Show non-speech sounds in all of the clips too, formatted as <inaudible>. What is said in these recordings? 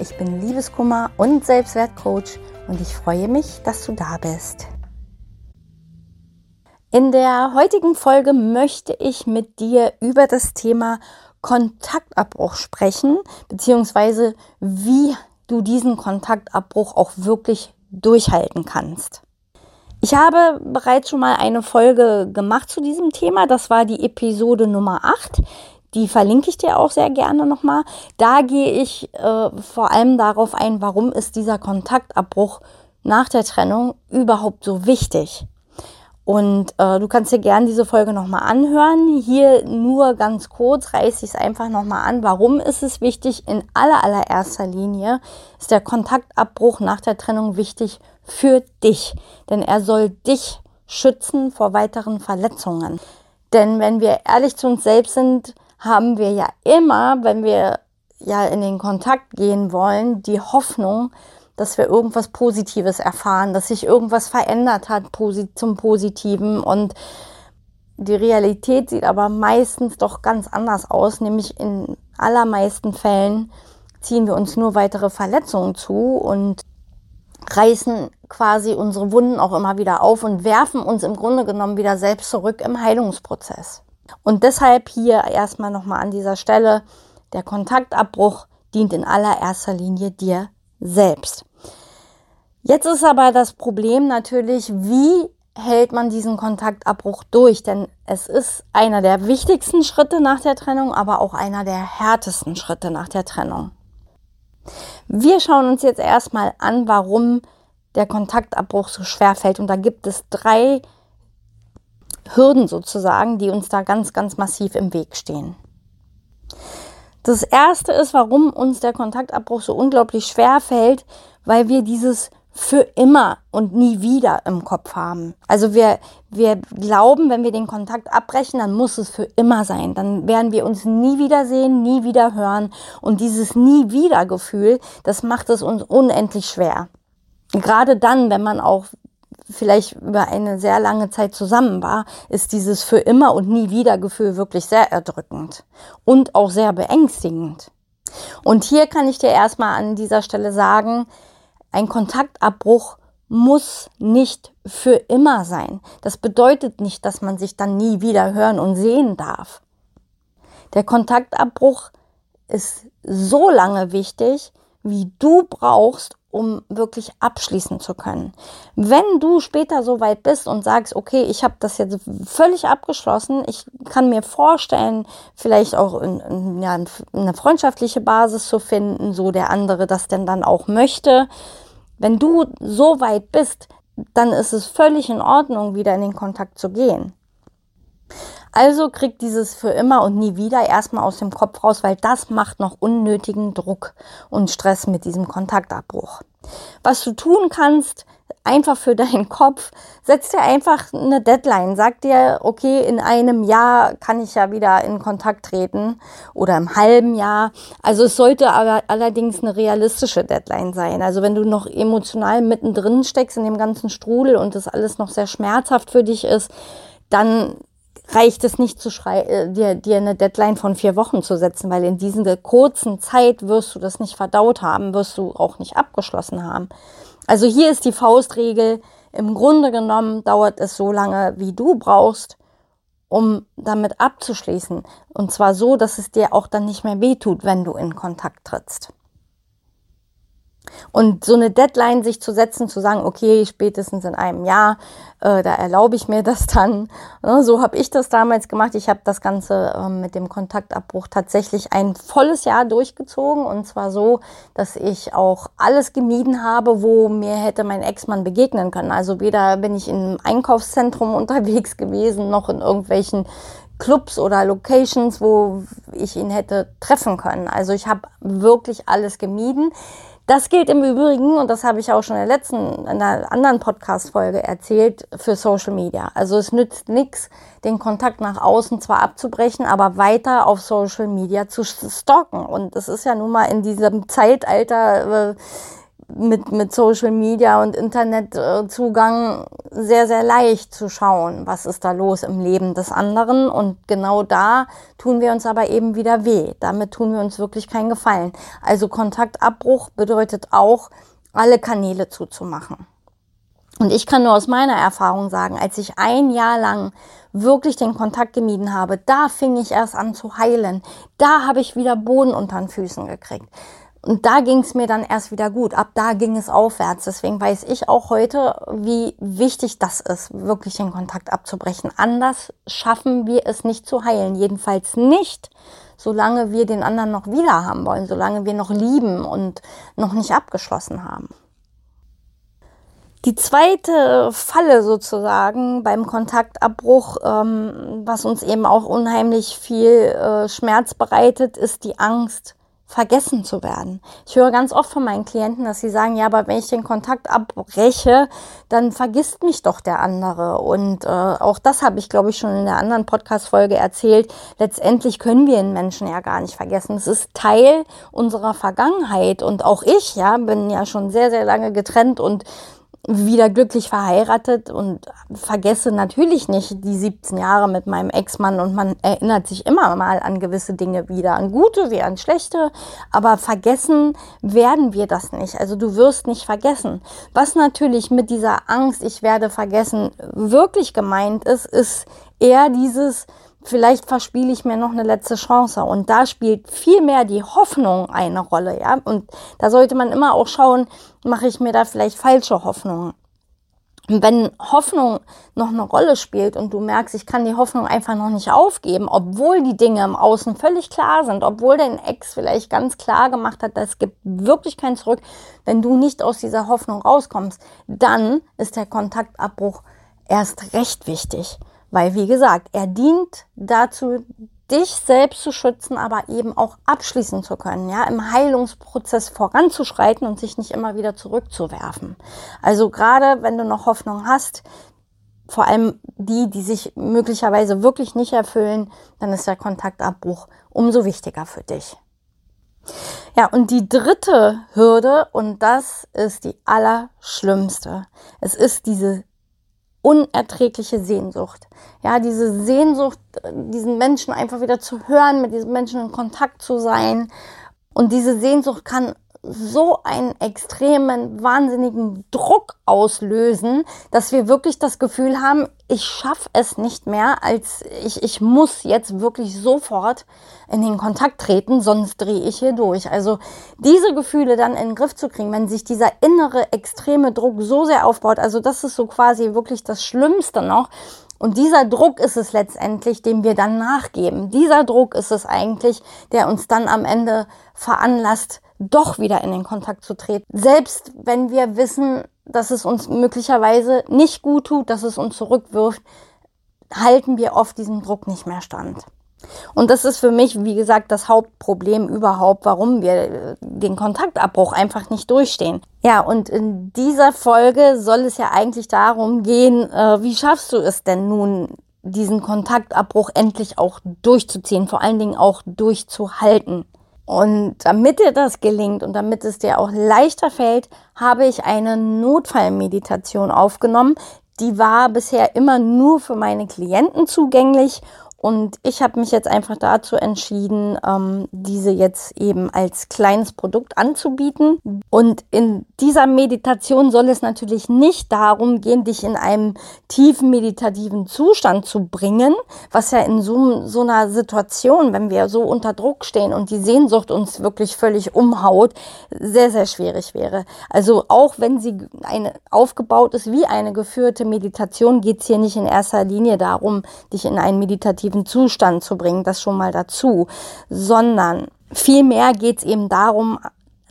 ich bin Liebeskummer und Selbstwertcoach und ich freue mich, dass du da bist. In der heutigen Folge möchte ich mit dir über das Thema Kontaktabbruch sprechen, beziehungsweise wie du diesen Kontaktabbruch auch wirklich durchhalten kannst. Ich habe bereits schon mal eine Folge gemacht zu diesem Thema. Das war die Episode Nummer 8. Die verlinke ich dir auch sehr gerne nochmal. Da gehe ich äh, vor allem darauf ein, warum ist dieser Kontaktabbruch nach der Trennung überhaupt so wichtig. Und äh, du kannst dir gerne diese Folge nochmal anhören. Hier nur ganz kurz reiße ich es einfach nochmal an. Warum ist es wichtig? In aller, allererster Linie ist der Kontaktabbruch nach der Trennung wichtig für dich. Denn er soll dich schützen vor weiteren Verletzungen. Denn wenn wir ehrlich zu uns selbst sind, haben wir ja immer, wenn wir ja in den Kontakt gehen wollen, die Hoffnung, dass wir irgendwas Positives erfahren, dass sich irgendwas verändert hat zum Positiven und die Realität sieht aber meistens doch ganz anders aus, nämlich in allermeisten Fällen ziehen wir uns nur weitere Verletzungen zu und reißen quasi unsere Wunden auch immer wieder auf und werfen uns im Grunde genommen wieder selbst zurück im Heilungsprozess. Und deshalb hier erstmal nochmal an dieser Stelle, der Kontaktabbruch dient in allererster Linie dir selbst. Jetzt ist aber das Problem natürlich, wie hält man diesen Kontaktabbruch durch? Denn es ist einer der wichtigsten Schritte nach der Trennung, aber auch einer der härtesten Schritte nach der Trennung. Wir schauen uns jetzt erstmal an, warum der Kontaktabbruch so schwer fällt. Und da gibt es drei Hürden sozusagen, die uns da ganz, ganz massiv im Weg stehen. Das erste ist, warum uns der Kontaktabbruch so unglaublich schwer fällt, weil wir dieses für immer und nie wieder im Kopf haben. Also wir, wir glauben, wenn wir den Kontakt abbrechen, dann muss es für immer sein. Dann werden wir uns nie wiedersehen, nie wieder hören. Und dieses nie wieder Gefühl, das macht es uns unendlich schwer. Gerade dann, wenn man auch vielleicht über eine sehr lange Zeit zusammen war, ist dieses für immer und nie wieder Gefühl wirklich sehr erdrückend und auch sehr beängstigend. Und hier kann ich dir erstmal an dieser Stelle sagen, ein Kontaktabbruch muss nicht für immer sein. Das bedeutet nicht, dass man sich dann nie wieder hören und sehen darf. Der Kontaktabbruch ist so lange wichtig, wie du brauchst, um wirklich abschließen zu können. Wenn du später so weit bist und sagst, okay, ich habe das jetzt völlig abgeschlossen, ich kann mir vorstellen, vielleicht auch in, in, ja, eine freundschaftliche Basis zu finden, so der andere das denn dann auch möchte. Wenn du so weit bist, dann ist es völlig in Ordnung, wieder in den Kontakt zu gehen. Also kriegt dieses für immer und nie wieder erstmal aus dem Kopf raus, weil das macht noch unnötigen Druck und Stress mit diesem Kontaktabbruch. Was du tun kannst, einfach für <laughs> deinen Kopf, setz dir einfach eine Deadline. Sag dir, okay, in einem Jahr kann ich ja wieder in Kontakt treten oder im halben Jahr. Also es sollte aber allerdings eine realistische Deadline sein. Also wenn du noch emotional mittendrin steckst in dem ganzen Strudel und das alles noch sehr schmerzhaft für dich ist, dann reicht es nicht, zu äh, dir, dir eine Deadline von vier Wochen zu setzen, weil in dieser kurzen Zeit wirst du das nicht verdaut haben, wirst du auch nicht abgeschlossen haben. Also hier ist die Faustregel, im Grunde genommen dauert es so lange, wie du brauchst, um damit abzuschließen. Und zwar so, dass es dir auch dann nicht mehr wehtut, wenn du in Kontakt trittst. Und so eine Deadline sich zu setzen, zu sagen, okay, spätestens in einem Jahr, äh, da erlaube ich mir <laughs> das dann. Ne, so habe ich das damals gemacht. Ich habe das Ganze äh, mit dem Kontaktabbruch tatsächlich ein volles Jahr durchgezogen. Und zwar so, dass ich auch alles gemieden habe, wo mir hätte mein Ex-Mann begegnen können. Also weder bin ich im Einkaufszentrum <laughs> unterwegs gewesen, noch in irgendwelchen Clubs oder Locations, wo ich ihn hätte treffen können. Also ich habe wirklich alles gemieden. Das gilt im Übrigen, und das habe ich auch schon in der letzten, in einer anderen Podcast-Folge erzählt, für Social Media. Also es nützt nichts, den Kontakt nach außen zwar abzubrechen, aber weiter auf Social Media zu stalken. Und es ist ja nun mal in diesem Zeitalter, äh, mit, mit Social Media und Internetzugang sehr, sehr leicht zu schauen, was ist da los im Leben des anderen. Und genau da tun wir uns aber eben wieder weh. Damit tun wir uns wirklich keinen Gefallen. Also Kontaktabbruch bedeutet auch, alle Kanäle zuzumachen. Und ich kann nur aus meiner Erfahrung sagen, als ich ein Jahr lang wirklich den Kontakt gemieden habe, da fing ich erst an zu heilen. Da habe ich wieder Boden unter den Füßen gekriegt. Und da ging es mir dann erst wieder gut. Ab da ging es aufwärts. Deswegen weiß ich auch heute, wie wichtig das ist, wirklich den Kontakt abzubrechen. Anders schaffen wir es nicht zu heilen. Jedenfalls nicht, solange wir den anderen noch wieder haben wollen, solange wir noch lieben und noch nicht abgeschlossen haben. Die zweite Falle sozusagen beim Kontaktabbruch, ähm, was uns eben auch unheimlich viel äh, Schmerz bereitet, ist die Angst vergessen zu werden. Ich höre ganz oft von meinen Klienten, dass sie sagen, ja, aber wenn ich den Kontakt abbreche, dann vergisst mich doch der andere. Und äh, auch das habe ich, glaube ich, schon in der anderen Podcast-Folge erzählt. Letztendlich können wir einen Menschen ja gar nicht vergessen. Es ist Teil unserer Vergangenheit. Und auch ich, ja, bin ja schon sehr, sehr lange getrennt und wieder glücklich verheiratet und vergesse natürlich nicht die 17 Jahre mit meinem Ex-Mann und man erinnert sich immer mal an gewisse Dinge wieder, an gute wie an schlechte, aber vergessen werden wir das nicht. Also du wirst nicht vergessen. Was natürlich mit dieser Angst, ich werde vergessen, wirklich gemeint ist, ist eher dieses, vielleicht verspiele ich mir noch eine letzte Chance. Und da spielt viel mehr die Hoffnung eine Rolle, ja. Und da sollte man immer auch schauen, mache ich mir da vielleicht falsche Hoffnungen. Wenn Hoffnung noch eine Rolle spielt und du merkst, ich kann die Hoffnung einfach noch nicht aufgeben, obwohl die Dinge im Außen völlig klar sind, obwohl dein Ex vielleicht ganz klar gemacht hat, es gibt wirklich kein Zurück, wenn du nicht aus dieser Hoffnung rauskommst, dann ist der Kontaktabbruch erst recht wichtig. Weil, wie gesagt, er dient dazu, dich selbst zu schützen, aber eben auch abschließen zu können, ja, im Heilungsprozess voranzuschreiten und sich nicht immer wieder zurückzuwerfen. Also gerade wenn du noch Hoffnung hast, vor allem die, die sich möglicherweise wirklich nicht erfüllen, dann ist der Kontaktabbruch umso wichtiger für dich. Ja, und die dritte Hürde, und das ist die allerschlimmste. Es ist diese unerträgliche Sehnsucht. Ja, diese Sehnsucht, diesen Menschen einfach wieder zu hören, mit diesen Menschen in Kontakt zu sein. Und diese Sehnsucht kann so einen extremen, wahnsinnigen Druck auslösen, dass wir wirklich das Gefühl haben, ich schaffe es nicht mehr, als ich, ich muss jetzt wirklich sofort in den Kontakt treten, sonst drehe ich hier durch. Also diese Gefühle dann in den Griff zu kriegen, wenn sich dieser innere extreme Druck so sehr aufbaut, also das ist so quasi wirklich das Schlimmste noch, und dieser Druck ist es letztendlich, dem wir dann nachgeben. Dieser Druck ist es eigentlich, der uns dann am Ende veranlasst, doch wieder in den Kontakt zu treten. Selbst wenn wir wissen, dass es uns möglicherweise nicht gut tut, dass es uns zurückwirft, halten wir oft diesem Druck nicht mehr stand. Und das ist für mich, wie gesagt, das Hauptproblem überhaupt, warum wir äh, den Kontaktabbruch einfach nicht durchstehen. Ja, und in dieser Folge soll es ja eigentlich darum gehen, äh, wie schaffst du es denn nun, diesen Kontaktabbruch endlich auch durchzuziehen, vor allen Dingen auch durchzuhalten. Und damit dir das gelingt und damit es dir auch leichter fällt, habe ich eine Notfallmeditation aufgenommen. Die war bisher immer nur für meine Klienten zugänglich und ich habe mich jetzt einfach dazu entschieden, ähm, diese jetzt eben als kleines Produkt anzubieten. Und in dieser Meditation soll es natürlich nicht darum gehen, dich in einem tiefen meditativen Zustand zu bringen, was ja in so, so einer Situation, wenn wir so unter Druck stehen und die Sehnsucht uns wirklich völlig umhaut, sehr, sehr schwierig wäre. Also auch wenn sie eine, aufgebaut ist wie eine geführte Meditation, geht es hier nicht in erster Linie darum, dich in einen meditativen meditativen Zustand zu bringen, das schon mal dazu, sondern vielmehr geht es eben darum,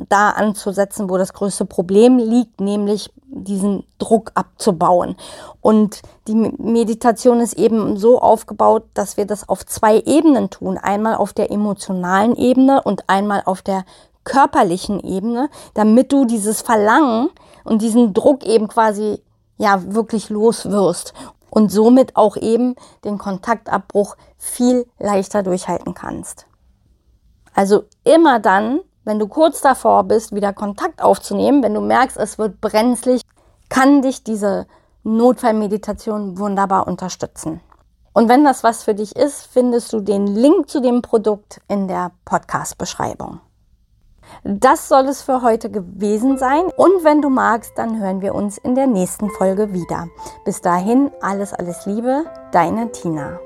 da anzusetzen, wo das größte Problem liegt, nämlich diesen Druck abzubauen. Und die Meditation ist eben so aufgebaut, dass wir das auf zwei Ebenen tun. Einmal auf der emotionalen Ebene und einmal auf der körperlichen Ebene, damit du dieses Verlangen und diesen Druck eben quasi ja wirklich loswirst und somit auch eben den Kontaktabbruch viel leichter durchhalten kannst. Also immer dann, wenn du kurz davor bist, wieder Kontakt aufzunehmen, wenn du merkst, es wird brenzlig, kann dich diese Notfallmeditation wunderbar unterstützen. Und wenn das was für dich ist, findest du den Link zu dem Produkt in der Podcast-Beschreibung. Das soll es für heute gewesen sein. Und wenn du magst, dann hören wir uns in der nächsten Folge wieder. Bis dahin, alles, alles Liebe, deine Tina.